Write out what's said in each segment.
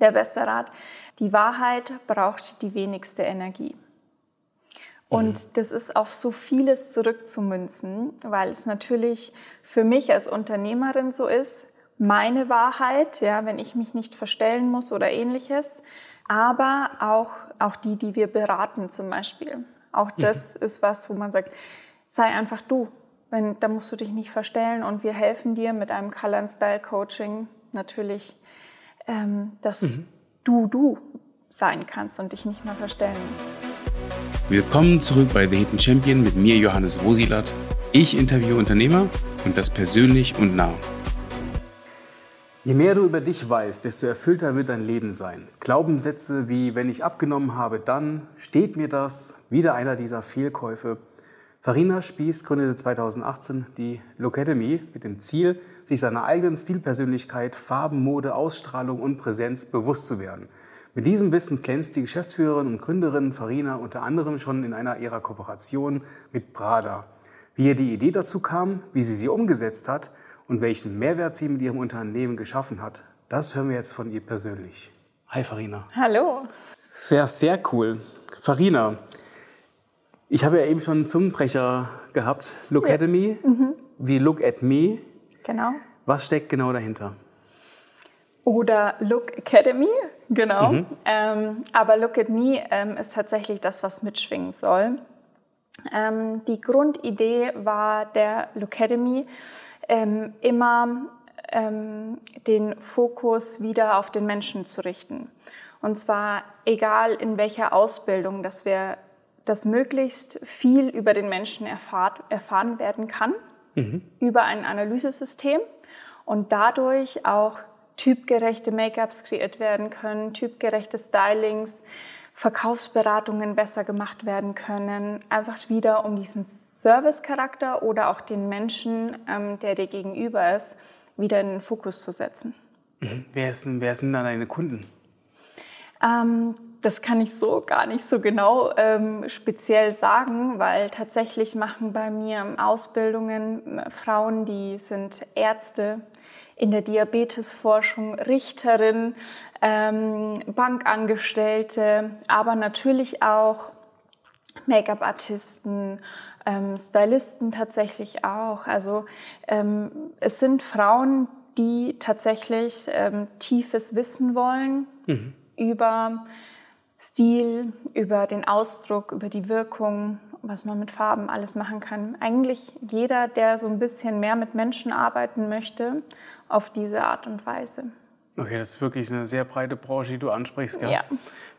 Der beste Rat, die Wahrheit braucht die wenigste Energie. Und mhm. das ist auf so vieles zurückzumünzen, weil es natürlich für mich als Unternehmerin so ist, meine Wahrheit, ja, wenn ich mich nicht verstellen muss oder ähnliches, aber auch, auch die, die wir beraten zum Beispiel. Auch mhm. das mhm. ist was, wo man sagt, sei einfach du. Wenn, da musst du dich nicht verstellen und wir helfen dir mit einem Color Style Coaching natürlich, ähm, dass mhm. du du sein kannst und dich nicht mehr verstellen musst. Willkommen zurück bei The Hidden Champion mit mir, Johannes Rosilat. Ich interviewe Unternehmer und das persönlich und nah. Je mehr du über dich weißt, desto erfüllter wird dein Leben sein. Glaubenssätze wie, wenn ich abgenommen habe, dann steht mir das, wieder einer dieser Fehlkäufe. Farina Spieß gründete 2018 die Locademy mit dem Ziel, sich seiner eigenen Stilpersönlichkeit, Farben, Mode, Ausstrahlung und Präsenz bewusst zu werden – mit diesem Wissen glänzt die Geschäftsführerin und Gründerin Farina unter anderem schon in einer ihrer Kooperation mit Prada. Wie ihr die Idee dazu kam, wie sie sie umgesetzt hat und welchen Mehrwert sie mit ihrem Unternehmen geschaffen hat, das hören wir jetzt von ihr persönlich. Hi Farina. Hallo. Sehr, sehr cool. Farina, ich habe ja eben schon einen Zungenbrecher gehabt. Look ja. at me, mhm. wie Look at me. Genau. Was steckt genau dahinter? Oder Look Academy, genau. Mhm. Ähm, aber Look at Me ähm, ist tatsächlich das, was mitschwingen soll. Ähm, die Grundidee war der Look Academy, ähm, immer ähm, den Fokus wieder auf den Menschen zu richten. Und zwar egal in welcher Ausbildung, dass wir dass möglichst viel über den Menschen erfahren, erfahren werden kann, mhm. über ein Analysesystem und dadurch auch typgerechte Make-ups kreiert werden können, typgerechte Stylings, Verkaufsberatungen besser gemacht werden können, einfach wieder um diesen Service-Charakter oder auch den Menschen, ähm, der dir gegenüber ist, wieder in den Fokus zu setzen. Mhm. Wer, ist, wer sind dann deine Kunden? Ähm, das kann ich so gar nicht so genau ähm, speziell sagen, weil tatsächlich machen bei mir Ausbildungen Frauen, die sind Ärzte, in der Diabetesforschung, Richterin, ähm, Bankangestellte, aber natürlich auch Make-up-Artisten, ähm, Stylisten tatsächlich auch. Also ähm, es sind Frauen, die tatsächlich ähm, tiefes Wissen wollen mhm. Über Stil, über den Ausdruck, über die Wirkung, was man mit Farben alles machen kann. Eigentlich jeder, der so ein bisschen mehr mit Menschen arbeiten möchte auf diese Art und Weise. Okay, das ist wirklich eine sehr breite Branche, die du ansprichst. Gell? Ja.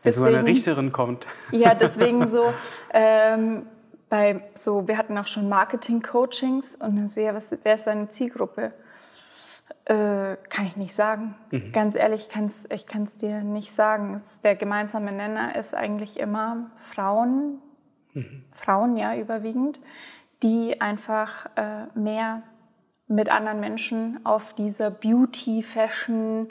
Wenn so eine Richterin kommt. Ja, deswegen so. Ähm, bei so, wir hatten auch schon Marketing-Coachings und dann so, ja, was, wer ist deine Zielgruppe? Äh, kann ich nicht sagen. Mhm. Ganz ehrlich, kann's, ich kann es dir nicht sagen. Es, der gemeinsame Nenner ist eigentlich immer Frauen, mhm. Frauen ja überwiegend, die einfach äh, mehr mit anderen Menschen auf dieser Beauty, Fashion,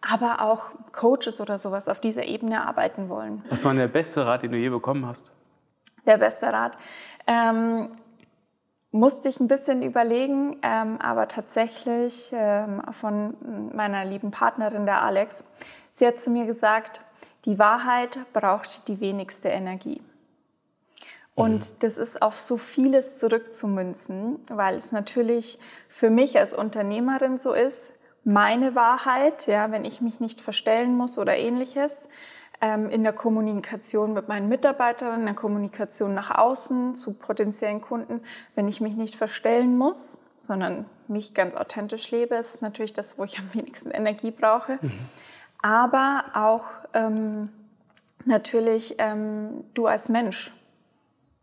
aber auch Coaches oder sowas auf dieser Ebene arbeiten wollen. Was war der beste Rat, den du je bekommen hast? Der beste Rat. Ähm, musste ich ein bisschen überlegen, ähm, aber tatsächlich ähm, von meiner lieben Partnerin, der Alex. Sie hat zu mir gesagt, die Wahrheit braucht die wenigste Energie. Und mhm. das ist auf so vieles zurückzumünzen, weil es natürlich für mich als Unternehmerin so ist, meine Wahrheit, ja, wenn ich mich nicht verstellen muss oder ähnliches, in der Kommunikation mit meinen Mitarbeitern, in der Kommunikation nach außen zu potenziellen Kunden, wenn ich mich nicht verstellen muss, sondern mich ganz authentisch lebe, ist natürlich das, wo ich am wenigsten Energie brauche. Mhm. Aber auch ähm, natürlich ähm, du als Mensch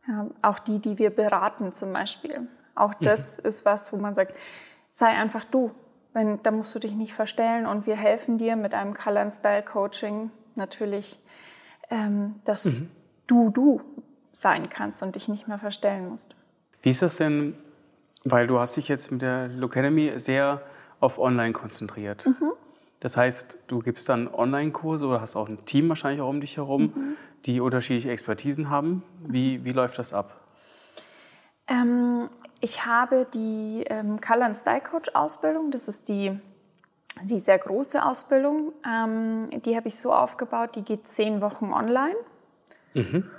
ja, auch die, die wir beraten zum Beispiel. Auch mhm. das mhm. ist was, wo man sagt, sei einfach du. Wenn, da musst du dich nicht verstellen und wir helfen dir mit einem Color Style Coaching natürlich, ähm, dass mhm. du du sein kannst und dich nicht mehr verstellen musst. Wie ist das denn, weil du hast dich jetzt mit der Locademy sehr auf Online konzentriert. Mhm. Das heißt, du gibst dann Online-Kurse oder hast auch ein Team wahrscheinlich auch um dich herum, mhm. die unterschiedliche Expertisen haben. Wie, wie läuft das ab? Ähm, ich habe die ähm, Color Style Coach Ausbildung. Das ist die die sehr große Ausbildung. Ähm, die habe ich so aufgebaut, die geht zehn Wochen online. Mhm.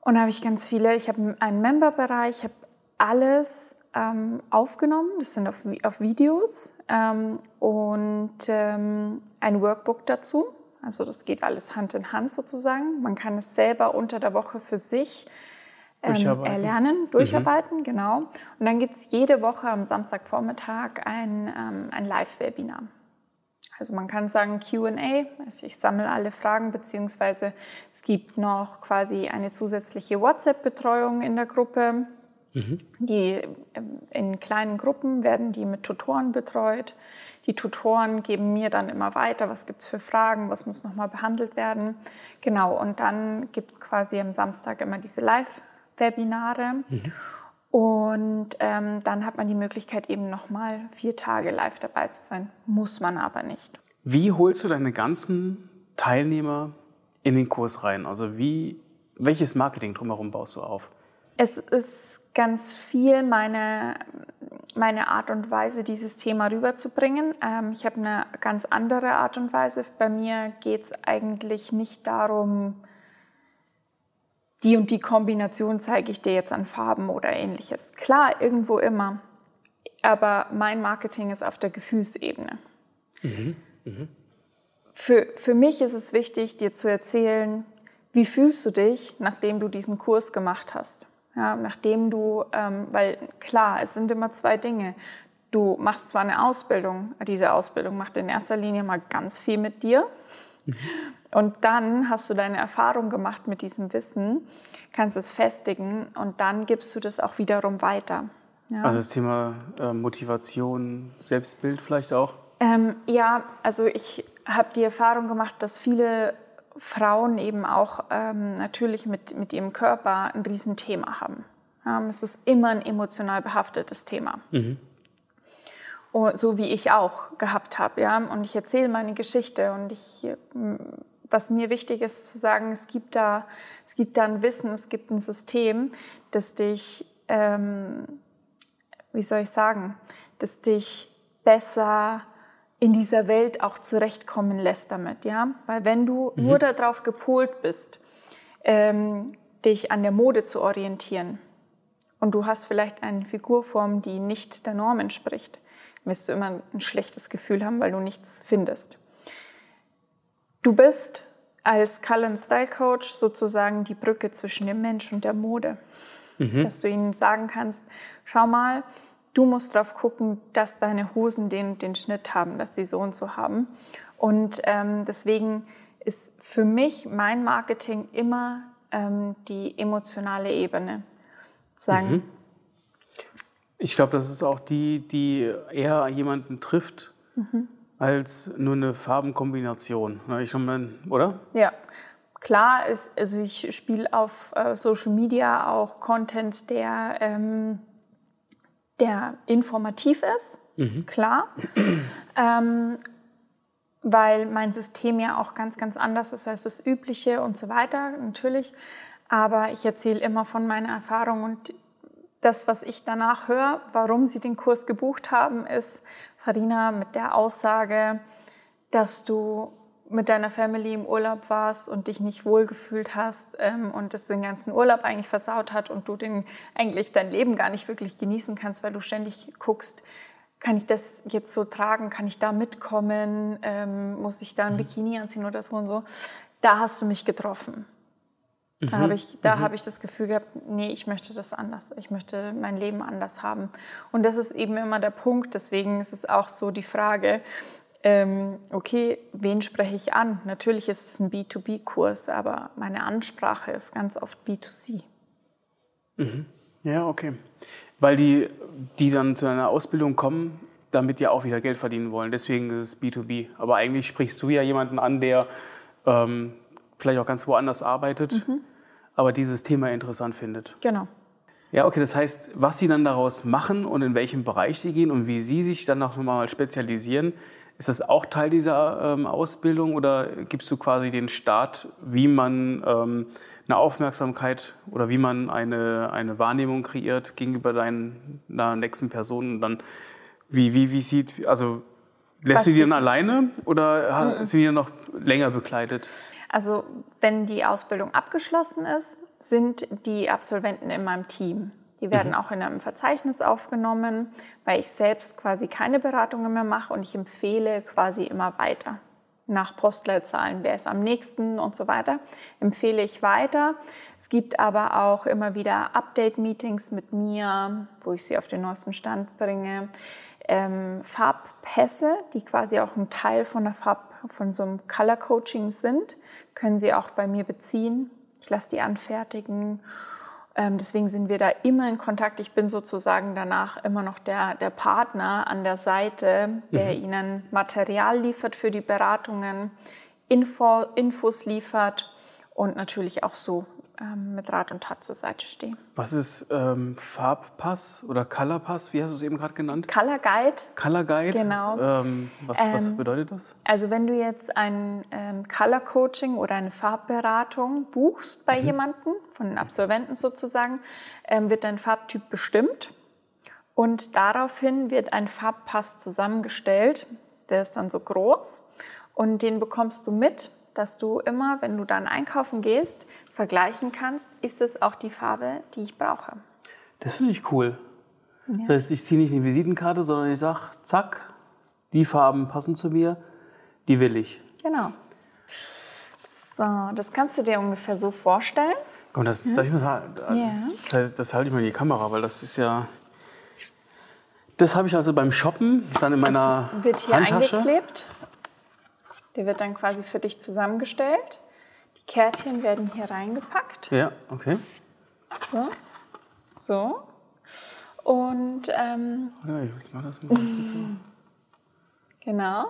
Und da habe ich ganz viele, ich habe einen Member-Bereich, ich habe alles ähm, aufgenommen, das sind auf, auf Videos ähm, und ähm, ein Workbook dazu. Also das geht alles Hand in Hand sozusagen. Man kann es selber unter der Woche für sich ähm, durcharbeiten. erlernen, durcharbeiten, mhm. genau. Und dann gibt es jede Woche am Samstagvormittag ein, ähm, ein Live-Webinar. Also man kann sagen QA, also ich sammle alle Fragen, beziehungsweise es gibt noch quasi eine zusätzliche WhatsApp-Betreuung in der Gruppe. Mhm. Die ähm, in kleinen Gruppen werden die mit Tutoren betreut. Die Tutoren geben mir dann immer weiter, was gibt es für Fragen, was muss nochmal behandelt werden. Genau, und dann gibt es quasi am Samstag immer diese Live-Webinare. Mhm. Und ähm, dann hat man die Möglichkeit, eben nochmal vier Tage live dabei zu sein. Muss man aber nicht. Wie holst du deine ganzen Teilnehmer in den Kurs rein? Also wie, welches Marketing drumherum baust du auf? Es ist ganz viel meine, meine Art und Weise, dieses Thema rüberzubringen. Ähm, ich habe eine ganz andere Art und Weise. Bei mir geht es eigentlich nicht darum, die und die Kombination zeige ich dir jetzt an Farben oder ähnliches. Klar, irgendwo immer. Aber mein Marketing ist auf der Gefühlsebene. Mhm. Mhm. Für, für mich ist es wichtig, dir zu erzählen, wie fühlst du dich, nachdem du diesen Kurs gemacht hast. Ja, nachdem du, ähm, weil klar, es sind immer zwei Dinge. Du machst zwar eine Ausbildung, diese Ausbildung macht in erster Linie mal ganz viel mit dir. Und dann hast du deine Erfahrung gemacht mit diesem Wissen, kannst es festigen und dann gibst du das auch wiederum weiter. Ja. Also das Thema äh, Motivation, Selbstbild vielleicht auch? Ähm, ja, also ich habe die Erfahrung gemacht, dass viele Frauen eben auch ähm, natürlich mit, mit ihrem Körper ein Riesenthema haben. Ähm, es ist immer ein emotional behaftetes Thema. Mhm. Und so wie ich auch gehabt habe. Ja? Und ich erzähle meine Geschichte und ich, was mir wichtig ist zu sagen, es gibt da, es gibt da ein Wissen, es gibt ein System, das dich, ähm, wie soll ich sagen, das dich besser in dieser Welt auch zurechtkommen lässt damit, ja, weil wenn du mhm. nur darauf gepolt bist, ähm, dich an der Mode zu orientieren und du hast vielleicht eine Figurform, die nicht der Norm entspricht, wirst du immer ein schlechtes Gefühl haben, weil du nichts findest. Du bist als Color Style Coach sozusagen die Brücke zwischen dem Mensch und der Mode. Mhm. Dass du ihnen sagen kannst, schau mal, du musst darauf gucken, dass deine Hosen den, den Schnitt haben, dass sie so und so haben. Und ähm, deswegen ist für mich mein Marketing immer ähm, die emotionale Ebene. Sagen, mhm. Ich glaube, das ist auch die, die eher jemanden trifft, mhm. als nur eine Farbenkombination. Ich meine, oder? Ja. Klar ist, also ich spiele auf äh, Social Media auch Content, der, ähm, der informativ ist, mhm. klar. ähm, weil mein System ja auch ganz, ganz anders ist als das Übliche und so weiter, natürlich. Aber ich erzähle immer von meiner Erfahrung und das, was ich danach höre, warum Sie den Kurs gebucht haben, ist, Farina, mit der Aussage, dass du mit deiner Family im Urlaub warst und dich nicht wohlgefühlt hast ähm, und das den ganzen Urlaub eigentlich versaut hat und du den, eigentlich dein Leben gar nicht wirklich genießen kannst, weil du ständig guckst, kann ich das jetzt so tragen, kann ich da mitkommen, ähm, muss ich da ein mhm. Bikini anziehen oder so und so. Da hast du mich getroffen. Da mhm. habe ich, da mhm. habe ich das Gefühl gehabt, nee, ich möchte das anders. Ich möchte mein Leben anders haben. Und das ist eben immer der Punkt. Deswegen ist es auch so die Frage, ähm, okay, wen spreche ich an? Natürlich ist es ein B2B-Kurs, aber meine Ansprache ist ganz oft B2C. Mhm. Ja, okay. Weil die, die dann zu einer Ausbildung kommen, damit ja auch wieder Geld verdienen wollen. Deswegen ist es B2B. Aber eigentlich sprichst du ja jemanden an, der ähm, vielleicht auch ganz woanders arbeitet, mhm. aber dieses Thema interessant findet. Genau. Ja, okay, das heißt, was Sie dann daraus machen und in welchem Bereich Sie gehen und wie Sie sich dann noch mal spezialisieren, ist das auch Teil dieser ähm, Ausbildung oder gibst du quasi den Start, wie man ähm, eine Aufmerksamkeit oder wie man eine, eine Wahrnehmung kreiert gegenüber deinen, deiner nächsten Person und dann wie, wie, wie sieht, also Lässt du die dann alleine oder mhm. sind die dann noch länger begleitet? Also wenn die Ausbildung abgeschlossen ist, sind die Absolventen in meinem Team. Die werden mhm. auch in einem Verzeichnis aufgenommen, weil ich selbst quasi keine Beratungen mehr mache und ich empfehle quasi immer weiter. Nach Postleitzahlen, wer ist am nächsten und so weiter, empfehle ich weiter. Es gibt aber auch immer wieder Update-Meetings mit mir, wo ich sie auf den neuesten Stand bringe. Ähm, Farbpässe, die quasi auch ein Teil von, der Farb, von so einem Color Coaching sind, können Sie auch bei mir beziehen. Ich lasse die anfertigen ähm, deswegen sind wir da immer in Kontakt. Ich bin sozusagen danach immer noch der, der Partner an der Seite, der mhm. Ihnen Material liefert für die Beratungen, Info, Infos liefert und natürlich auch so ähm, mit Rat und Tat zur Seite stehe. Was ist ähm, Farbpass oder Colorpass? Wie hast du es eben gerade genannt? Color Guide. Color Guide. Genau. Ähm, was, was, ähm, bedeutet das? Also wenn du jetzt ein ähm, Color Coaching oder eine Farbberatung buchst bei mhm. jemandem, von den Absolventen sozusagen, ähm, wird dein Farbtyp bestimmt. Und daraufhin wird ein Farbpass zusammengestellt. Der ist dann so groß. Und den bekommst du mit, dass du immer, wenn du dann einkaufen gehst, vergleichen kannst, ist es auch die Farbe, die ich brauche. Das finde ich cool. Ja. Das heißt, ich ziehe nicht eine Visitenkarte, sondern ich sage, zack, die Farben passen zu mir, die will ich. Genau. So, das kannst du dir ungefähr so vorstellen. Komm, das, hm? ich mal, das, das halte ich mal in die Kamera, weil das ist ja. Das habe ich also beim Shoppen dann in meiner das wird hier Handtasche. eingeklebt. Der wird dann quasi für dich zusammengestellt. Kärtchen werden hier reingepackt. Ja, okay. So. So. Und ähm, ja, ich mach das mal. genau.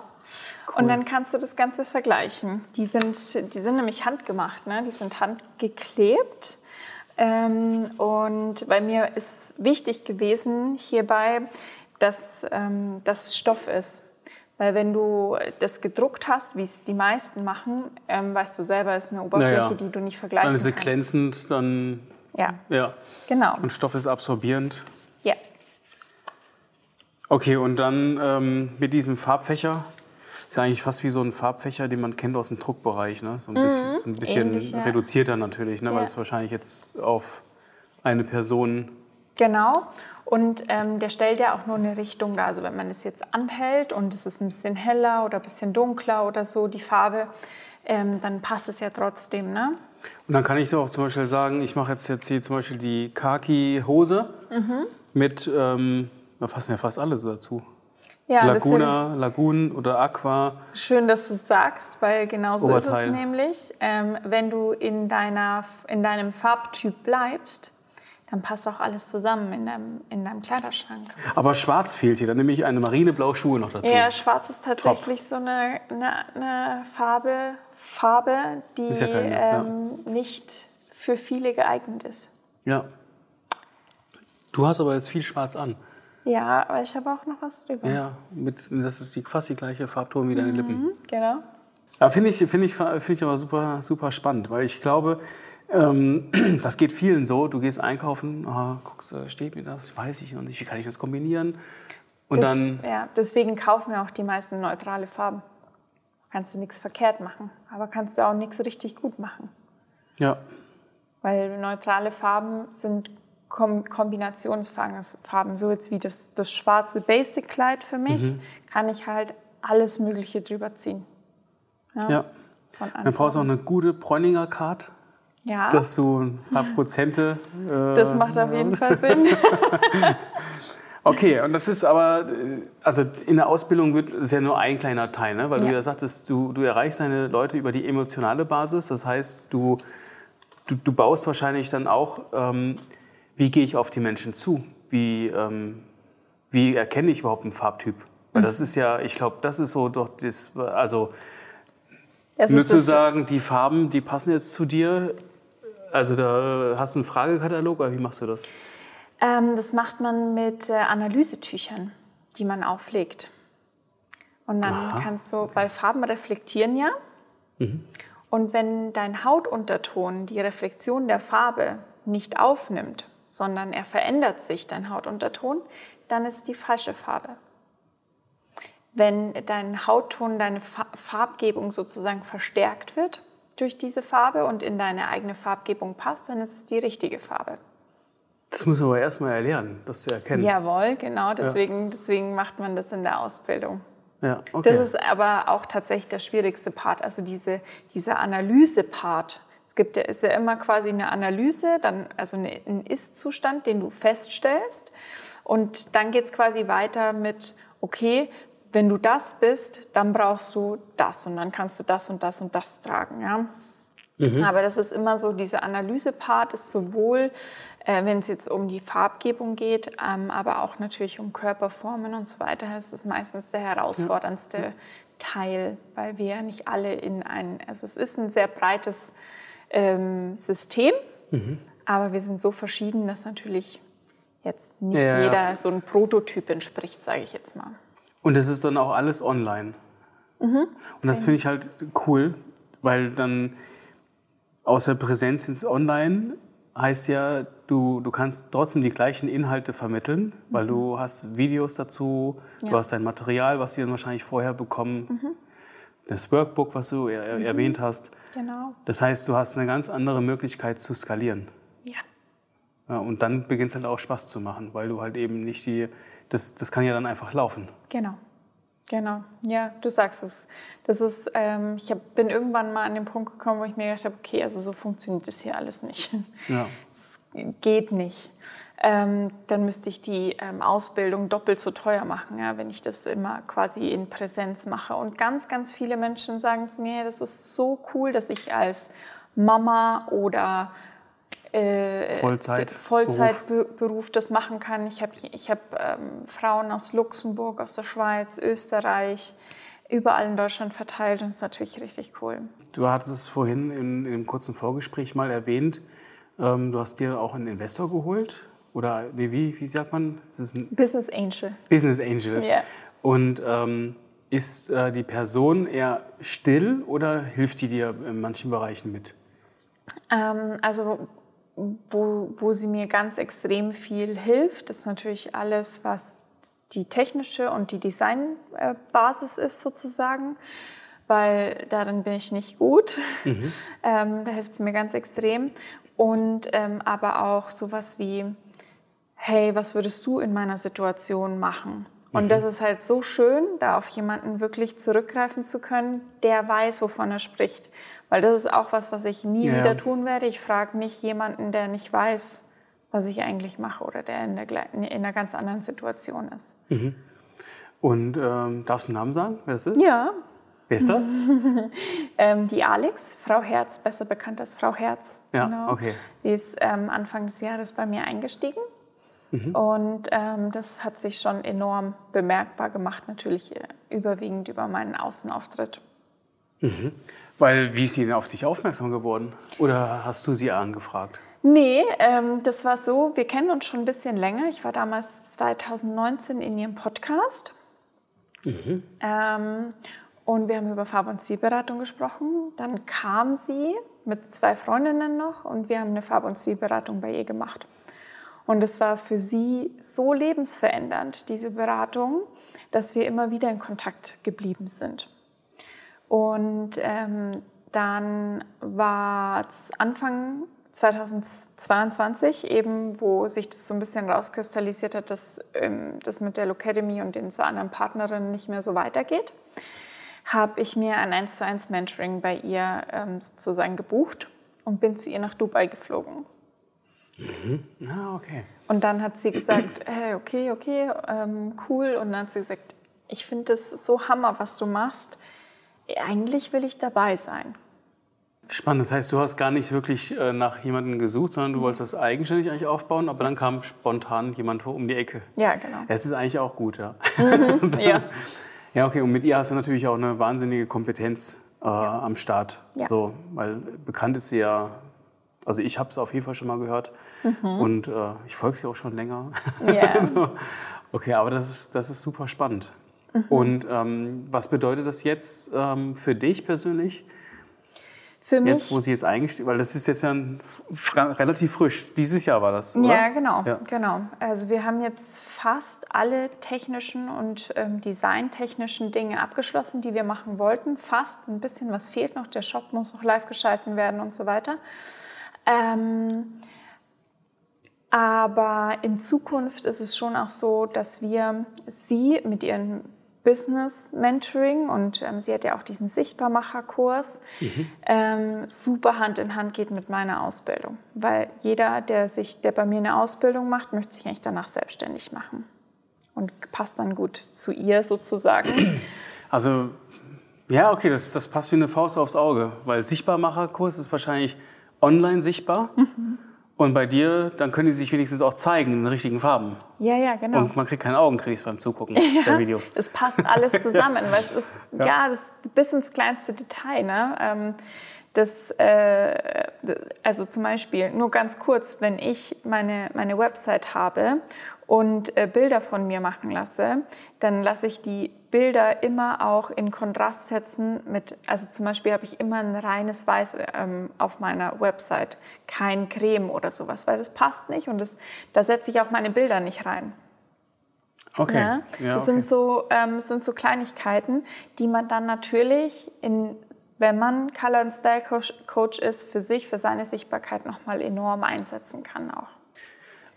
Cool. Und dann kannst du das Ganze vergleichen. Die sind, die sind nämlich handgemacht, ne? die sind handgeklebt. Ähm, und bei mir ist wichtig gewesen hierbei, dass ähm, das Stoff ist. Weil wenn du das gedruckt hast, wie es die meisten machen, ähm, weißt du selber, ist eine Oberfläche, naja. die du nicht vergleichen dann ist sie glänzend, dann... Ja. ja. Genau. Und Stoff ist absorbierend. Ja. Okay, und dann ähm, mit diesem Farbfächer, ist ja eigentlich fast wie so ein Farbfächer, den man kennt aus dem Druckbereich. Ne? So ein bisschen, mhm. so ein bisschen Ähnlich, ja. reduzierter natürlich, ne? Ja. weil es wahrscheinlich jetzt auf eine Person... Genau. Und ähm, der stellt ja auch nur eine Richtung da. Also wenn man es jetzt anhält und es ist ein bisschen heller oder ein bisschen dunkler oder so, die Farbe, ähm, dann passt es ja trotzdem. Ne? Und dann kann ich so auch zum Beispiel sagen, ich mache jetzt, jetzt hier zum Beispiel die Khaki-Hose mhm. mit, ähm, da passen ja fast alle so dazu. Ja, Laguna, Lagun oder Aqua. Schön, dass du es sagst, weil genau so ist es nämlich. Ähm, wenn du in, deiner, in deinem Farbtyp bleibst, dann passt auch alles zusammen in deinem, in deinem Kleiderschrank. Aber schwarz fehlt hier, dann nehme ich eine marineblaue Schuhe noch dazu. Ja, schwarz ist tatsächlich Top. so eine, eine, eine, Farbe, Farbe die ja keine, ähm, ja. nicht für viele geeignet ist. Ja. Du hast aber jetzt viel schwarz an. Ja, aber ich habe auch noch was drüber. Ja, mit, das ist die, fast die gleiche Farbton wie deine mhm, Lippen. Genau. Ja, Finde ich, find ich, find ich aber super, super spannend, weil ich glaube, ähm, das geht vielen so. Du gehst einkaufen, oh, guckst, steht mir das, weiß ich noch nicht, wie kann ich das kombinieren? Und das, dann. Ja, deswegen kaufen wir auch die meisten neutrale Farben. Kannst du nichts verkehrt machen, aber kannst du auch nichts richtig gut machen. Ja. Weil neutrale Farben sind Kombinationsfarben, so jetzt wie das, das schwarze Basic-Kleid für mich, mhm. kann ich halt alles Mögliche drüber ziehen. Ja. ja. Dann brauchst du auch eine gute Bräuninger Card ja. dass du ein paar Prozente. Äh, das macht auf jeden Fall Sinn. okay, und das ist aber, also in der Ausbildung wird es ja nur ein kleiner Teil, ne? weil ja. du ja sagtest, du, du erreichst deine Leute über die emotionale Basis. Das heißt, du, du, du baust wahrscheinlich dann auch, ähm, wie gehe ich auf die Menschen zu? Wie, ähm, wie erkenne ich überhaupt einen Farbtyp? Weil das mhm. ist ja, ich glaube, das ist so doch das, also. Nur zu sagen, die Farben, die passen jetzt zu dir, also da hast du einen Fragekatalog oder wie machst du das? Ähm, das macht man mit äh, Analysetüchern, die man auflegt. Und dann Aha, kannst du, weil Farben reflektieren ja. Mhm. Und wenn dein Hautunterton die Reflexion der Farbe nicht aufnimmt, sondern er verändert sich, dein Hautunterton, dann ist die falsche Farbe. wenn dein Hautton, deine Farbgebung sozusagen verstärkt wird durch diese Farbe und in deine eigene Farbgebung passt, dann ist es die richtige Farbe. Das muss man aber erstmal erlernen, das zu erkennen. Jawohl, genau. Deswegen, ja. deswegen macht man das in der Ausbildung. Ja, okay. Das ist aber auch tatsächlich der schwierigste Part, also diese, dieser Analyse-Part. Es gibt ja, ist ja immer quasi eine Analyse, dann, also ein Ist-Zustand, den du feststellst. Und dann geht es quasi weiter mit, okay, wenn du das bist, dann brauchst du das und dann kannst du das und das und das tragen. Ja? Mhm. Aber das ist immer so, dieser Analyse-Part ist sowohl, äh, wenn es jetzt um die Farbgebung geht, ähm, aber auch natürlich um Körperformen und so weiter, ist es meistens der herausforderndste ja. Teil, weil wir ja nicht alle in ein, also es ist ein sehr breites ähm, System, mhm. aber wir sind so verschieden, dass natürlich jetzt nicht ja, jeder so ein Prototyp entspricht, sage ich jetzt mal. Und das ist dann auch alles online. Mhm. Und das finde ich halt cool, weil dann außer Präsenz ins Online heißt ja, du, du kannst trotzdem die gleichen Inhalte vermitteln, weil mhm. du hast Videos dazu, ja. du hast dein Material, was sie dann wahrscheinlich vorher bekommen, mhm. das Workbook, was du er, mhm. erwähnt hast. Genau. Das heißt, du hast eine ganz andere Möglichkeit zu skalieren. Ja. ja und dann beginnt es halt auch Spaß zu machen, weil du halt eben nicht die, das, das kann ja dann einfach laufen. Genau. Genau, ja, du sagst es. Das ist, ähm, ich hab, bin irgendwann mal an den Punkt gekommen, wo ich mir gedacht habe, okay, also so funktioniert das hier alles nicht. Ja. Es geht nicht. Ähm, dann müsste ich die ähm, Ausbildung doppelt so teuer machen, ja, wenn ich das immer quasi in Präsenz mache. Und ganz, ganz viele Menschen sagen zu mir, hey, das ist so cool, dass ich als Mama oder äh, Vollzeit Vollzeitberuf das machen kann. Ich habe ich hab, ähm, Frauen aus Luxemburg, aus der Schweiz, Österreich, überall in Deutschland verteilt und das ist natürlich richtig cool. Du hattest es vorhin in, in einem kurzen Vorgespräch mal erwähnt. Ähm, du hast dir auch einen Investor geholt oder wie, wie, wie sagt man? Business Angel. Business Angel. Yeah. Und ähm, ist äh, die Person eher still oder hilft die dir in manchen Bereichen mit? Ähm, also wo, wo sie mir ganz extrem viel hilft, ist natürlich alles, was die technische und die Designbasis ist sozusagen, weil darin bin ich nicht gut. Mhm. Ähm, da hilft sie mir ganz extrem. Und ähm, aber auch sowas wie, hey, was würdest du in meiner Situation machen? Und mhm. das ist halt so schön, da auf jemanden wirklich zurückgreifen zu können, der weiß, wovon er spricht. Weil das ist auch was, was ich nie ja. wieder tun werde. Ich frage nicht jemanden, der nicht weiß, was ich eigentlich mache oder der in, der, in einer ganz anderen Situation ist. Mhm. Und ähm, darfst du einen Namen sagen, wer das ist? Ja. Wer ist das? ähm, die Alex, Frau Herz, besser bekannt als Frau Herz. Ja, genau. okay. Die ist ähm, Anfang des Jahres bei mir eingestiegen. Mhm. Und ähm, das hat sich schon enorm bemerkbar gemacht, natürlich äh, überwiegend über meinen Außenauftritt. Mhm. Weil, wie ist sie denn auf dich aufmerksam geworden? Oder hast du sie angefragt? Nee, ähm, das war so, wir kennen uns schon ein bisschen länger. Ich war damals 2019 in ihrem Podcast. Mhm. Ähm, und wir haben über Farb- und Zielberatung gesprochen. Dann kam sie mit zwei Freundinnen noch und wir haben eine Farb- und Zielberatung bei ihr gemacht. Und es war für sie so lebensverändernd, diese Beratung, dass wir immer wieder in Kontakt geblieben sind. Und ähm, dann war es Anfang 2022 eben, wo sich das so ein bisschen rauskristallisiert hat, dass ähm, das mit der Locademy und den zwei anderen Partnerinnen nicht mehr so weitergeht, habe ich mir ein 1 zu 1 Mentoring bei ihr ähm, sozusagen gebucht und bin zu ihr nach Dubai geflogen. Mhm. Ah, okay. Und dann hat sie gesagt, hey, okay, okay, ähm, cool. Und dann hat sie gesagt, ich finde das so hammer, was du machst. Eigentlich will ich dabei sein. Spannend. Das heißt, du hast gar nicht wirklich äh, nach jemandem gesucht, sondern du wolltest das eigenständig eigentlich aufbauen, aber dann kam spontan jemand um die Ecke. Ja, genau. Es ist eigentlich auch gut, ja. Mhm, ja. Ja, okay. Und mit ihr hast du natürlich auch eine wahnsinnige Kompetenz äh, ja. am Start. Ja. So, weil bekannt ist sie ja, also ich habe es auf jeden Fall schon mal gehört mhm. und äh, ich folge sie auch schon länger. Ja. so. Okay, aber das ist, das ist super spannend. Mhm. Und ähm, was bedeutet das jetzt ähm, für dich persönlich? Für mich, jetzt, wo sie jetzt eingestiegen, weil das ist jetzt ja ein, relativ frisch. Dieses Jahr war das, oder? Ja, genau, ja. genau. Also wir haben jetzt fast alle technischen und ähm, designtechnischen Dinge abgeschlossen, die wir machen wollten. Fast ein bisschen was fehlt noch. Der Shop muss noch live geschalten werden und so weiter. Ähm, aber in Zukunft ist es schon auch so, dass wir sie mit ihren Business Mentoring und ähm, sie hat ja auch diesen Sichtbarmacherkurs, mhm. ähm, super Hand in Hand geht mit meiner Ausbildung. Weil jeder, der sich, der bei mir eine Ausbildung macht, möchte sich eigentlich danach selbstständig machen. Und passt dann gut zu ihr sozusagen. Also, ja, okay, das, das passt wie eine Faust aufs Auge, weil Sichtbarmacherkurs ist wahrscheinlich online sichtbar. Mhm. Und bei dir, dann können die sich wenigstens auch zeigen in den richtigen Farben. Ja, ja, genau. Und man kriegt keinen Augenkrebs beim Zugucken ja, der Videos. Es passt alles zusammen, weil es ist, ja, ja das bis ins kleinste Detail. Ne? Ähm, das, äh, also zum Beispiel, nur ganz kurz, wenn ich meine, meine Website habe und äh, Bilder von mir machen lasse, dann lasse ich die Bilder immer auch in Kontrast setzen mit, also zum Beispiel habe ich immer ein reines Weiß ähm, auf meiner Website, kein Creme oder sowas, weil das passt nicht und das, da setze ich auch meine Bilder nicht rein. Okay. Ja? Ja, das okay. sind, so, ähm, sind so Kleinigkeiten, die man dann natürlich, in, wenn man Color and Style Coach ist, für sich, für seine Sichtbarkeit nochmal enorm einsetzen kann auch.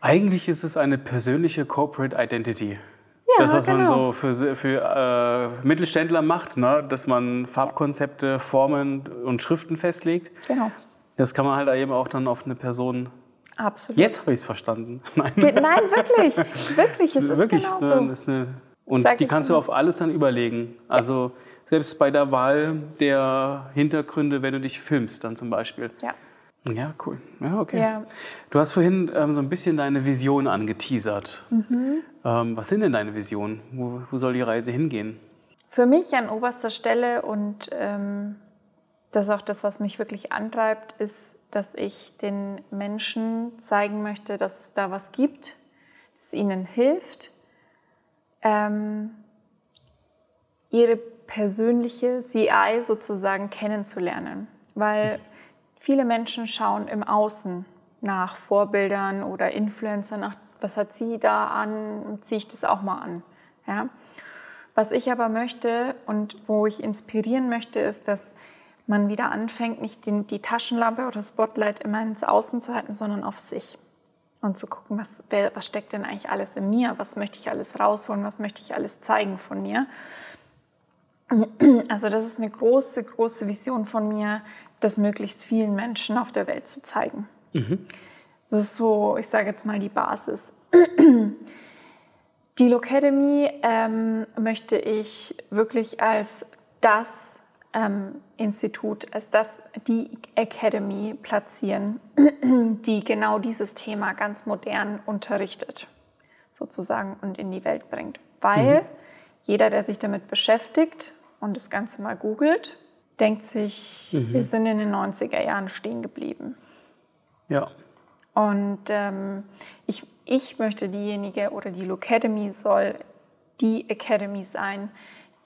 Eigentlich ist es eine persönliche Corporate Identity. Ja, das, was genau. man so für, für äh, Mittelständler macht, ne? dass man Farbkonzepte, Formen und Schriften festlegt. Genau. Das kann man halt eben auch dann auf eine Person. Absolut. Jetzt habe ich es verstanden. Nein. Nein, wirklich. Wirklich, es ist wirklich, genau ne, so. Eine, und Sag die kannst du auf alles dann überlegen. Also selbst bei der Wahl der Hintergründe, wenn du dich filmst, dann zum Beispiel. Ja. Ja, cool. Ja, okay. Ja. Du hast vorhin ähm, so ein bisschen deine Vision angeteasert. Mhm. Ähm, was sind denn deine Visionen? Wo, wo, soll die Reise hingehen? Für mich an oberster Stelle und ähm, das ist auch das, was mich wirklich antreibt, ist, dass ich den Menschen zeigen möchte, dass es da was gibt, das ihnen hilft, ähm, ihre persönliche CI sozusagen kennenzulernen. Weil Viele Menschen schauen im Außen nach Vorbildern oder Influencern, nach was hat sie da an, ziehe ich das auch mal an. Ja? Was ich aber möchte und wo ich inspirieren möchte, ist, dass man wieder anfängt, nicht die, die Taschenlampe oder Spotlight immer ins Außen zu halten, sondern auf sich. Und zu gucken, was, was steckt denn eigentlich alles in mir? Was möchte ich alles rausholen? Was möchte ich alles zeigen von mir? Also das ist eine große, große Vision von mir, das möglichst vielen Menschen auf der Welt zu zeigen. Mhm. Das ist so, ich sage jetzt mal, die Basis. Die Locademy ähm, möchte ich wirklich als das ähm, Institut, als das die Academy platzieren, die genau dieses Thema ganz modern unterrichtet, sozusagen und in die Welt bringt. Weil mhm. jeder, der sich damit beschäftigt und das Ganze mal googelt, denkt sich, mhm. wir sind in den 90er Jahren stehen geblieben. Ja. Und ähm, ich, ich möchte diejenige oder die Locademy soll die Academy sein,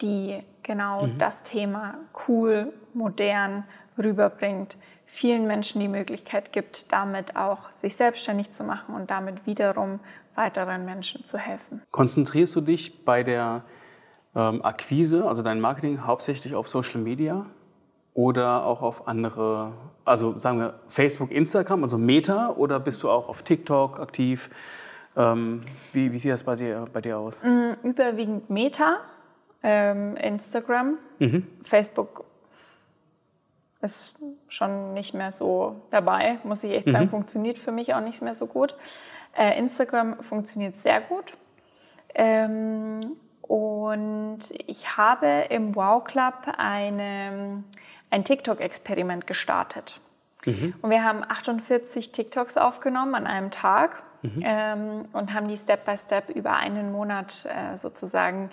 die genau mhm. das Thema cool, modern rüberbringt, vielen Menschen die Möglichkeit gibt, damit auch sich selbstständig zu machen und damit wiederum weiteren Menschen zu helfen. Konzentrierst du dich bei der ähm, Akquise, also dein Marketing, hauptsächlich auf Social Media? oder auch auf andere, also sagen wir Facebook, Instagram, also Meta, oder bist du auch auf TikTok aktiv? Ähm, wie, wie, sieht das bei dir, bei dir aus? Mm, überwiegend Meta, ähm, Instagram, mhm. Facebook ist schon nicht mehr so dabei, muss ich echt sagen, mhm. funktioniert für mich auch nicht mehr so gut. Äh, Instagram funktioniert sehr gut. Ähm, und ich habe im Wow Club eine ein TikTok-Experiment gestartet. Mhm. Und wir haben 48 TikToks aufgenommen an einem Tag mhm. ähm, und haben die Step by Step über einen Monat äh, sozusagen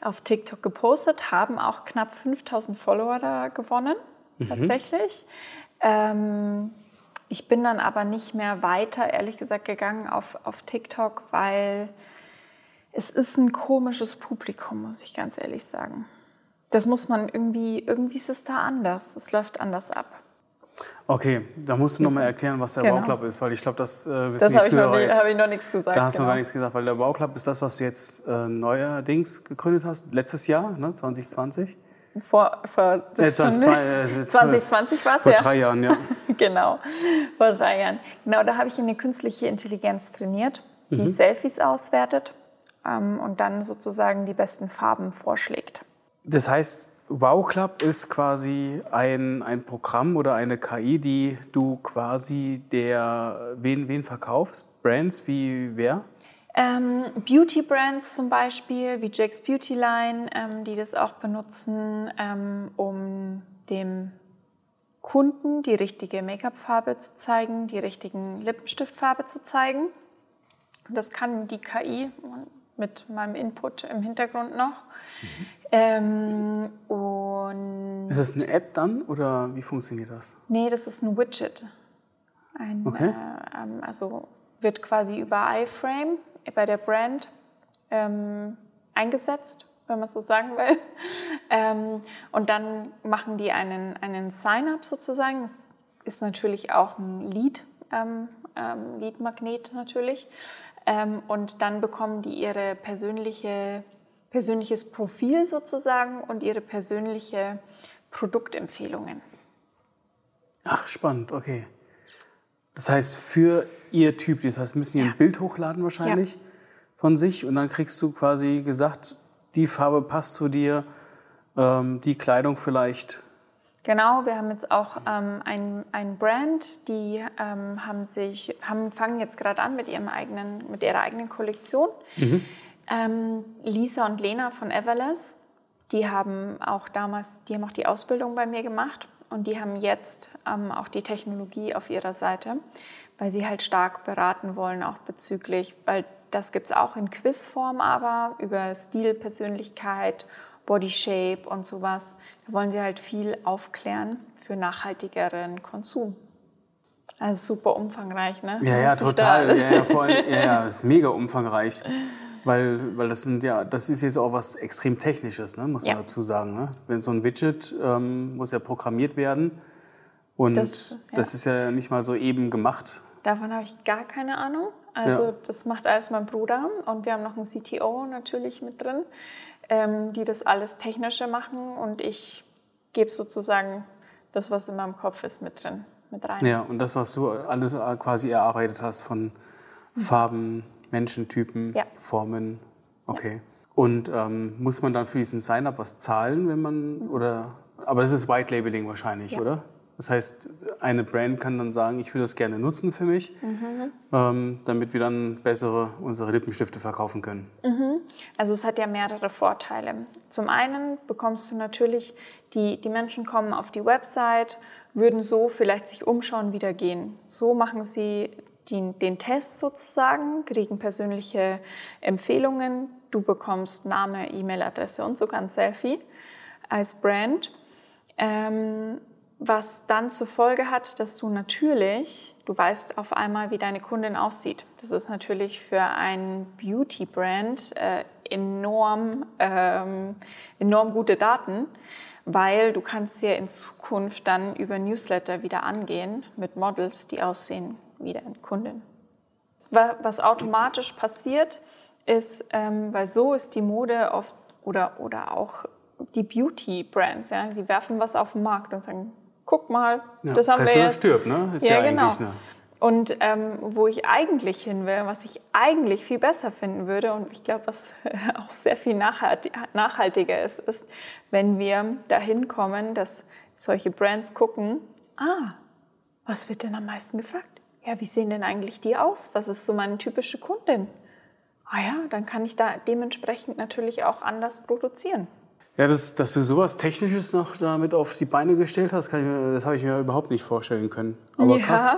auf TikTok gepostet, haben auch knapp 5000 Follower da gewonnen, mhm. tatsächlich. Ähm, ich bin dann aber nicht mehr weiter, ehrlich gesagt, gegangen auf, auf TikTok, weil es ist ein komisches Publikum, muss ich ganz ehrlich sagen das muss man irgendwie, irgendwie ist es da anders. Es läuft anders ab. Okay, da musst du nochmal erklären, was der genau. Bauclub ist, weil ich glaube, das äh, wissen das die Zuhörer jetzt. Das habe ich noch nichts gesagt. Da hast genau. du gar nichts gesagt, weil der Bauclub ist das, was du jetzt äh, neuerdings gegründet hast, letztes Jahr, ne, 2020. Vor, vor das äh, schon, äh, 2020 war es ja. Vor drei Jahren, ja. genau, vor drei Jahren. Genau, da habe ich eine künstliche Intelligenz trainiert, die mhm. Selfies auswertet ähm, und dann sozusagen die besten Farben vorschlägt. Das heißt, Wow Club ist quasi ein, ein Programm oder eine KI, die du quasi der, wen, wen verkaufst? Brands wie wer? Ähm, Beauty-Brands zum Beispiel, wie Jake's Beauty Line, ähm, die das auch benutzen, ähm, um dem Kunden die richtige Make-up-Farbe zu zeigen, die richtigen Lippenstiftfarbe zu zeigen. Das kann die KI mit meinem Input im Hintergrund noch. Mhm. Ähm, und ist es eine App dann oder wie funktioniert das? Nee, das ist ein Widget. Ein, okay. Äh, ähm, also wird quasi über iFrame bei der Brand ähm, eingesetzt, wenn man so sagen will. Ähm, und dann machen die einen, einen Sign-up sozusagen. Das ist natürlich auch ein Lead, ähm, ähm, Lead-Magnet natürlich. Ähm, und dann bekommen die ihre persönliche, persönliches Profil sozusagen und ihre persönliche Produktempfehlungen. Ach, spannend, okay. Das heißt, für ihr Typ, das heißt, müssen ihr ja. ein Bild hochladen wahrscheinlich ja. von sich und dann kriegst du quasi gesagt, die Farbe passt zu dir, ähm, die Kleidung vielleicht Genau, wir haben jetzt auch ähm, ein, ein Brand, die ähm, haben sich, haben, fangen jetzt gerade an mit, ihrem eigenen, mit ihrer eigenen Kollektion. Mhm. Ähm, Lisa und Lena von Everless, die haben auch damals, die haben auch die Ausbildung bei mir gemacht und die haben jetzt ähm, auch die Technologie auf ihrer Seite, weil sie halt stark beraten wollen, auch bezüglich, weil das gibt es auch in Quizform aber über Stil, Persönlichkeit Body Shape und sowas. Da wollen sie halt viel aufklären für nachhaltigeren Konsum. Also super umfangreich, ne? Ja, ja, total. Ja, ja, voll, ja, ja, ist mega umfangreich. Weil, weil das sind ja, das ist jetzt auch was extrem Technisches, ne, muss man ja. dazu sagen. Ne? Wenn so ein Widget ähm, muss ja programmiert werden und das, ja. das, ist ja nicht mal so eben gemacht. Davon habe ich gar keine Ahnung. Also ja. das macht alles mein Bruder und wir haben noch einen CTO natürlich mit drin ähm, die das alles Technische machen und ich gebe sozusagen das, was in meinem Kopf ist, mit drin, mit rein. Ja, und das, was du alles quasi erarbeitet hast von. Farben, Menschentypen, ja. Formen. Okay. Ja. Und ähm, muss man dann für diesen Sign-up was zahlen, wenn man oder aber das ist White Labeling wahrscheinlich, ja. oder? Das heißt, eine Brand kann dann sagen, ich will das gerne nutzen für mich, mhm. ähm, damit wir dann bessere unsere Lippenstifte verkaufen können. Mhm. Also es hat ja mehrere Vorteile. Zum einen bekommst du natürlich, die, die Menschen kommen auf die Website, würden so vielleicht sich umschauen, wieder gehen. So machen sie die, den Test sozusagen, kriegen persönliche Empfehlungen. Du bekommst Name, E-Mail-Adresse und sogar ein Selfie als Brand. Ähm, was dann zur Folge hat, dass du natürlich, du weißt auf einmal, wie deine Kundin aussieht. Das ist natürlich für ein Beauty-Brand äh, enorm, ähm, enorm gute Daten, weil du kannst ja in Zukunft dann über Newsletter wieder angehen mit Models, die aussehen wie deine Kundin. Was automatisch passiert, ist, ähm, weil so ist die Mode oft oder, oder auch die Beauty-Brands, ja, sie werfen was auf den Markt und sagen, guck mal, ja, das haben wir jetzt. stirbt, ne? Ist ja, ja genau. eigentlich, ne? Und ähm, wo ich eigentlich hin will, was ich eigentlich viel besser finden würde und ich glaube, was auch sehr viel nachhaltiger ist, ist, wenn wir dahin kommen, dass solche Brands gucken, ah, was wird denn am meisten gefragt? Ja, wie sehen denn eigentlich die aus? Was ist so meine typische Kundin? Ah ja, dann kann ich da dementsprechend natürlich auch anders produzieren. Ja, das, dass du sowas Technisches noch damit auf die Beine gestellt hast, mir, das habe ich mir überhaupt nicht vorstellen können. Aber ja. krass.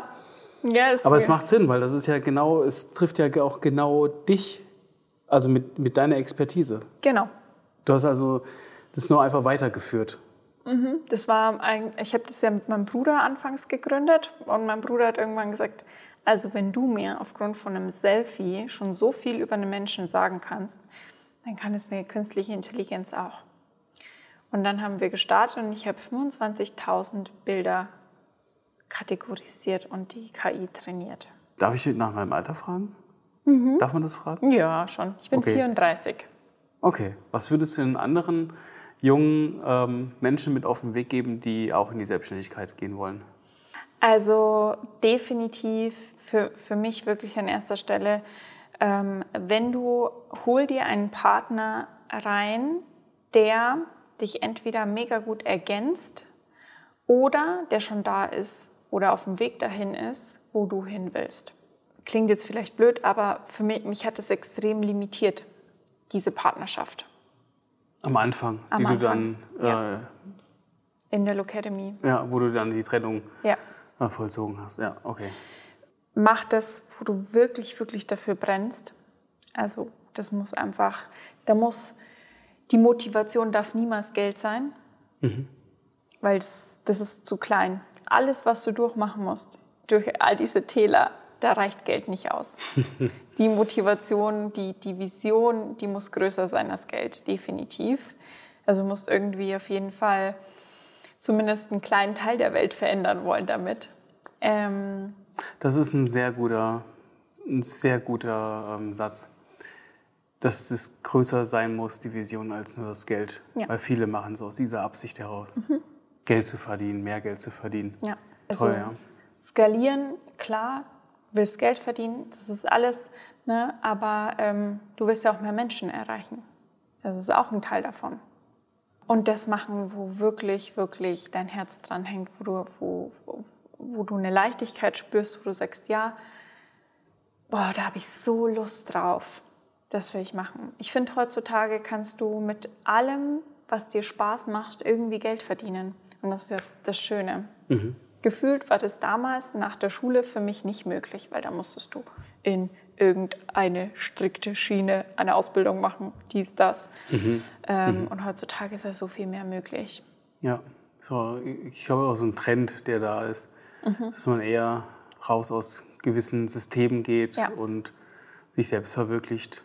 Ja, Aber es macht Sinn, weil das ist ja genau, es trifft ja auch genau dich, also mit, mit deiner Expertise. Genau. Du hast also das nur einfach weitergeführt. Mhm, das war ein, ich habe das ja mit meinem Bruder anfangs gegründet und mein Bruder hat irgendwann gesagt, also wenn du mir aufgrund von einem Selfie schon so viel über einen Menschen sagen kannst, dann kann es eine künstliche Intelligenz auch. Und dann haben wir gestartet und ich habe 25.000 Bilder kategorisiert und die KI trainiert. Darf ich nach meinem Alter fragen? Mhm. Darf man das fragen? Ja, schon. Ich bin okay. 34. Okay. Was würdest du den anderen jungen ähm, Menschen mit auf den Weg geben, die auch in die Selbstständigkeit gehen wollen? Also definitiv für, für mich wirklich an erster Stelle, ähm, wenn du, hol dir einen Partner rein, der dich entweder mega gut ergänzt oder der schon da ist oder auf dem Weg dahin ist, wo du hin willst. Klingt jetzt vielleicht blöd, aber für mich, mich hat es extrem limitiert, diese Partnerschaft. Am Anfang, Am die Anfang, du dann ja. äh, in der Locademy. Ja, wo du dann die Trennung ja. vollzogen hast. Ja, okay. Mach das, wo du wirklich, wirklich dafür brennst. Also das muss einfach, da muss die Motivation darf niemals Geld sein, mhm. weil das, das ist zu klein. Alles, was du durchmachen musst, durch all diese Täler, da reicht Geld nicht aus. die Motivation, die, die Vision, die muss größer sein als Geld, definitiv. Also du musst irgendwie auf jeden Fall zumindest einen kleinen Teil der Welt verändern wollen damit. Ähm, das ist ein sehr guter, ein sehr guter ähm, Satz dass das größer sein muss, die Vision, als nur das Geld. Ja. Weil viele machen es aus dieser Absicht heraus. Mhm. Geld zu verdienen, mehr Geld zu verdienen. Ja. Also Toll, ja. Skalieren, klar, willst Geld verdienen, das ist alles, ne? aber ähm, du willst ja auch mehr Menschen erreichen. Das ist auch ein Teil davon. Und das machen, wo wirklich, wirklich dein Herz dran hängt, wo du, wo, wo, wo du eine Leichtigkeit spürst, wo du sagst, ja, boah, da habe ich so Lust drauf. Das will ich machen. Ich finde, heutzutage kannst du mit allem, was dir Spaß macht, irgendwie Geld verdienen. Und das ist ja das Schöne. Mhm. Gefühlt war das damals nach der Schule für mich nicht möglich, weil da musstest du in irgendeine strikte Schiene eine Ausbildung machen, dies, das. Mhm. Ähm, mhm. Und heutzutage ist ja so viel mehr möglich. Ja, so, ich glaube auch so ein Trend, der da ist, mhm. dass man eher raus aus gewissen Systemen geht ja. und sich selbst verwirklicht.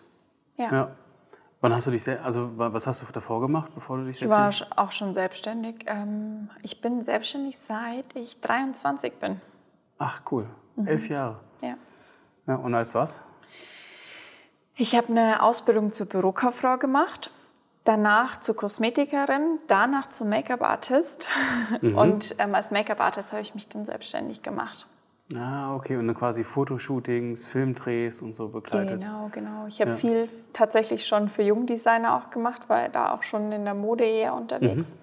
Ja. ja. Wann hast du dich, also was hast du davor gemacht, bevor du dich Ich war auch schon selbstständig. Ähm, ich bin selbstständig seit ich 23 bin. Ach cool, mhm. elf Jahre. Ja. ja. Und als was? Ich habe eine Ausbildung zur Bürokauffrau gemacht, danach zur Kosmetikerin, danach zum Make-up-Artist mhm. und ähm, als Make-up-Artist habe ich mich dann selbstständig gemacht. Ah, okay. Und dann quasi Fotoshootings, Filmdrehs und so begleitet. Genau, genau. Ich habe ja. viel tatsächlich schon für Jungdesigner auch gemacht, weil da auch schon in der Mode eher unterwegs.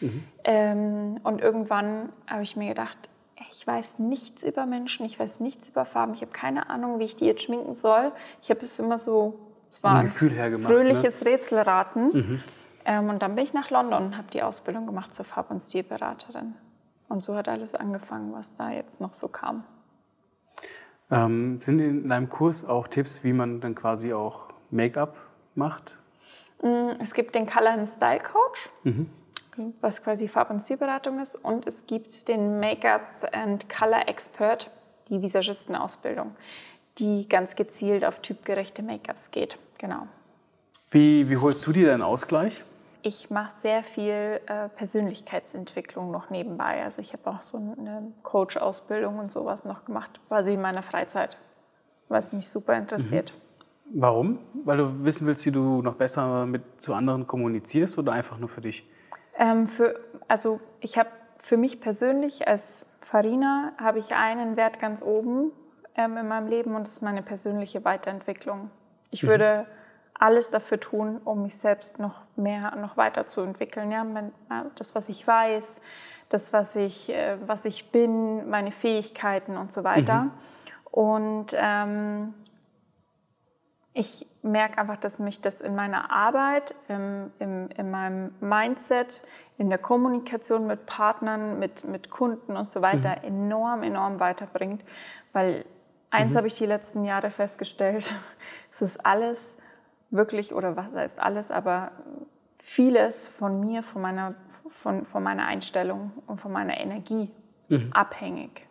Mhm. Mhm. Ähm, und irgendwann habe ich mir gedacht, ich weiß nichts über Menschen, ich weiß nichts über Farben, ich habe keine Ahnung, wie ich die jetzt schminken soll. Ich habe es immer so, es war ein, ne? fröhliches ne? Rätselraten. Mhm. Ähm, und dann bin ich nach London und habe die Ausbildung gemacht zur Farb- und Stilberaterin. Und so hat alles angefangen, was da jetzt noch so kam. Ähm, sind in deinem Kurs auch Tipps, wie man dann quasi auch Make-up macht? Mm, es gibt den Color and Style Coach, mhm. was quasi Farb- und Stilberatung ist. Und es gibt den Make-up and Color Expert, die Visagistenausbildung, die ganz gezielt auf typgerechte Make-ups geht. Genau. Wie, wie holst du dir deinen Ausgleich? Ich mache sehr viel äh, Persönlichkeitsentwicklung noch nebenbei. Also ich habe auch so eine Coach-Ausbildung und sowas noch gemacht, quasi in meiner Freizeit, was mich super interessiert. Mhm. Warum? Weil du wissen willst, wie du noch besser mit zu anderen kommunizierst oder einfach nur für dich? Ähm, für, also ich habe für mich persönlich als Farina habe ich einen Wert ganz oben ähm, in meinem Leben und das ist meine persönliche Weiterentwicklung. Ich mhm. würde alles dafür tun, um mich selbst noch mehr, noch weiterzuentwickeln. Ja? Das, was ich weiß, das, was ich, äh, was ich bin, meine Fähigkeiten und so weiter. Mhm. Und ähm, ich merke einfach, dass mich das in meiner Arbeit, im, im, in meinem Mindset, in der Kommunikation mit Partnern, mit, mit Kunden und so weiter mhm. enorm, enorm weiterbringt. Weil eins mhm. habe ich die letzten Jahre festgestellt, es ist alles wirklich, oder was heißt alles, aber vieles von mir, von meiner, von, von meiner Einstellung und von meiner Energie mhm. abhängig.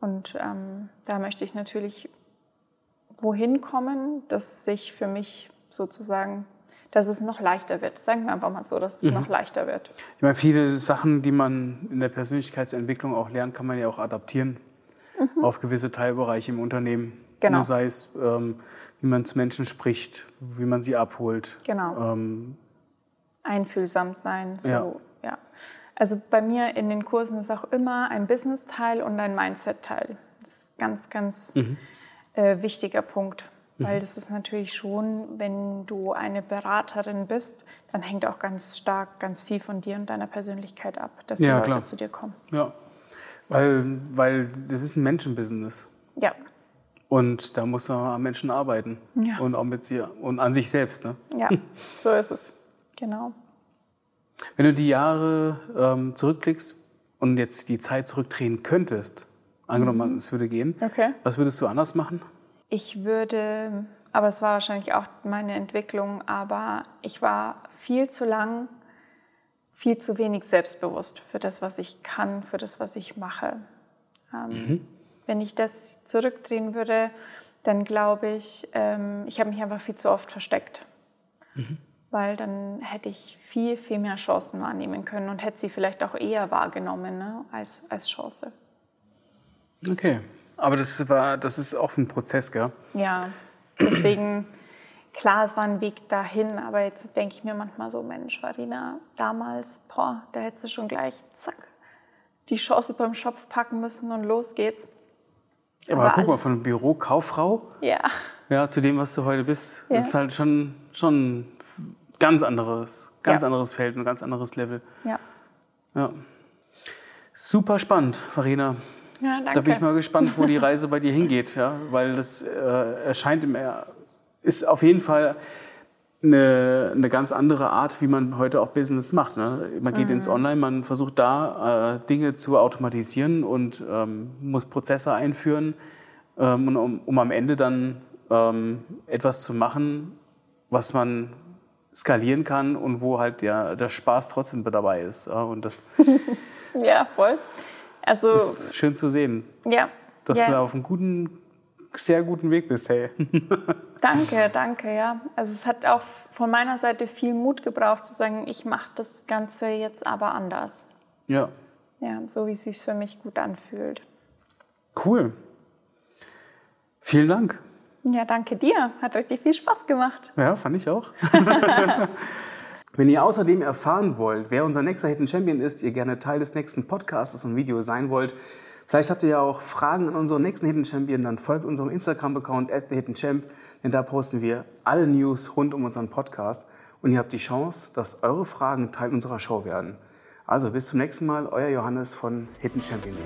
Und ähm, da möchte ich natürlich wohin kommen, dass sich für mich sozusagen dass es noch leichter wird. Sagen wir einfach mal so, dass es mhm. noch leichter wird. Ich meine, viele Sachen, die man in der Persönlichkeitsentwicklung auch lernt, kann man ja auch adaptieren mhm. auf gewisse Teilbereiche im Unternehmen. Genau. Sei es, ähm, wie man zu Menschen spricht, wie man sie abholt. Genau. Ähm, Einfühlsam sein. So, ja. ja. Also bei mir in den Kursen ist auch immer ein Business-Teil und ein Mindset-Teil. Das ist ein ganz, ganz mhm. äh, wichtiger Punkt. Weil mhm. das ist natürlich schon, wenn du eine Beraterin bist, dann hängt auch ganz stark ganz viel von dir und deiner Persönlichkeit ab, dass die ja, Leute klar. zu dir kommen. Ja, weil, weil das ist ein Menschenbusiness. Ja. Und da muss man am Menschen arbeiten. Ja. Und auch mit sich und an sich selbst. Ne? Ja, so ist es. Genau. Wenn du die Jahre ähm, zurückblickst und jetzt die Zeit zurückdrehen könntest, angenommen, mhm. es würde gehen, okay. was würdest du anders machen? Ich würde, aber es war wahrscheinlich auch meine Entwicklung, aber ich war viel zu lang, viel zu wenig selbstbewusst für das, was ich kann, für das, was ich mache. Ähm, mhm. Wenn ich das zurückdrehen würde, dann glaube ich, ähm, ich habe mich einfach viel zu oft versteckt. Mhm. Weil dann hätte ich viel, viel mehr Chancen wahrnehmen können und hätte sie vielleicht auch eher wahrgenommen ne, als, als Chance. Okay. Aber das war, das ist auch ein Prozess, gell? Ja, deswegen, klar, es war ein Weg dahin, aber jetzt denke ich mir manchmal so, Mensch, Farina, damals, boah, da hättest du schon gleich, zack, die Chance beim Schopf packen müssen und los geht's. Aber, aber guck mal, von Bürokauffrau ja. ja, zu dem, was du heute bist, ja. ist halt schon, schon ganz anderes, ganz ja. anderes Feld, ein ganz anderes Level. Ja. ja. Super spannend, Farina. Ja, danke. Da bin ich mal gespannt, wo die Reise bei dir hingeht, ja, weil das äh, erscheint im, ist auf jeden Fall eine, eine ganz andere Art, wie man heute auch Business macht. Ne? Man geht mhm. ins Online, man versucht da äh, Dinge zu automatisieren und ähm, muss Prozesse einführen, ähm, um, um, am Ende dann ähm, etwas zu machen, was man skalieren kann und wo halt ja, der Spaß trotzdem dabei ist. Ja? Und das ja, voll. Also, ist schön zu sehen. Ja. Dass ja. du auf einem guten, sehr guten Weg bist, hey. danke, danke, ja. Also es hat auch von meiner Seite viel Mut gebraucht zu sagen, ich mache das Ganze jetzt aber anders. Ja. Ja, so wie es sich für mich gut anfühlt. Cool. Vielen Dank. Ja, danke dir. Hat richtig viel Spaß gemacht. Ja, fand ich auch. Wenn ihr außerdem erfahren wollt, wer unser nächster Hidden Champion ist, ihr gerne Teil des nächsten Podcasts und Videos sein wollt, vielleicht habt ihr ja auch Fragen an unseren nächsten Hidden Champion, dann folgt unserem Instagram-Account at thehiddenchamp, denn da posten wir alle News rund um unseren Podcast und ihr habt die Chance, dass eure Fragen Teil unserer Show werden. Also bis zum nächsten Mal, euer Johannes von Hidden Champion.